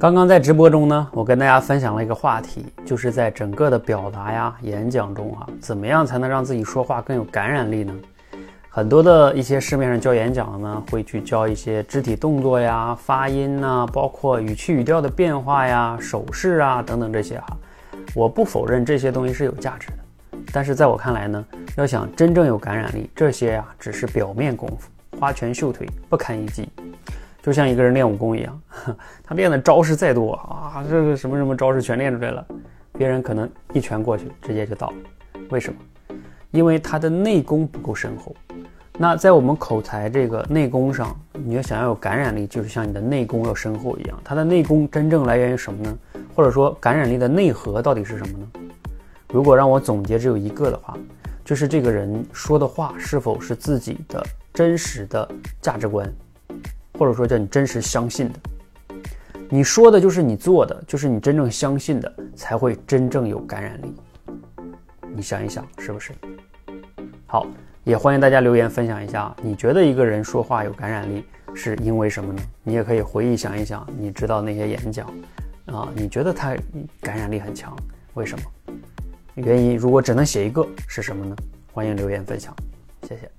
刚刚在直播中呢，我跟大家分享了一个话题，就是在整个的表达呀、演讲中啊，怎么样才能让自己说话更有感染力呢？很多的一些市面上教演讲的呢，会去教一些肢体动作呀、发音呐，包括语气语调的变化呀、手势啊等等这些哈。我不否认这些东西是有价值的，但是在我看来呢，要想真正有感染力，这些呀只是表面功夫，花拳绣腿不堪一击。就像一个人练武功一样，他练的招式再多啊，这个什么什么招式全练出来了，别人可能一拳过去直接就倒。为什么？因为他的内功不够深厚。那在我们口才这个内功上，你要想要有感染力，就是像你的内功要深厚一样。它的内功真正来源于什么呢？或者说感染力的内核到底是什么呢？如果让我总结只有一个的话，就是这个人说的话是否是自己的真实的价值观，或者说叫你真实相信的。你说的就是你做的，就是你真正相信的，才会真正有感染力。你想一想，是不是？好。也欢迎大家留言分享一下，你觉得一个人说话有感染力是因为什么呢？你也可以回忆想一想，你知道那些演讲，啊，你觉得他感染力很强，为什么？原因如果只能写一个是什么呢？欢迎留言分享，谢谢。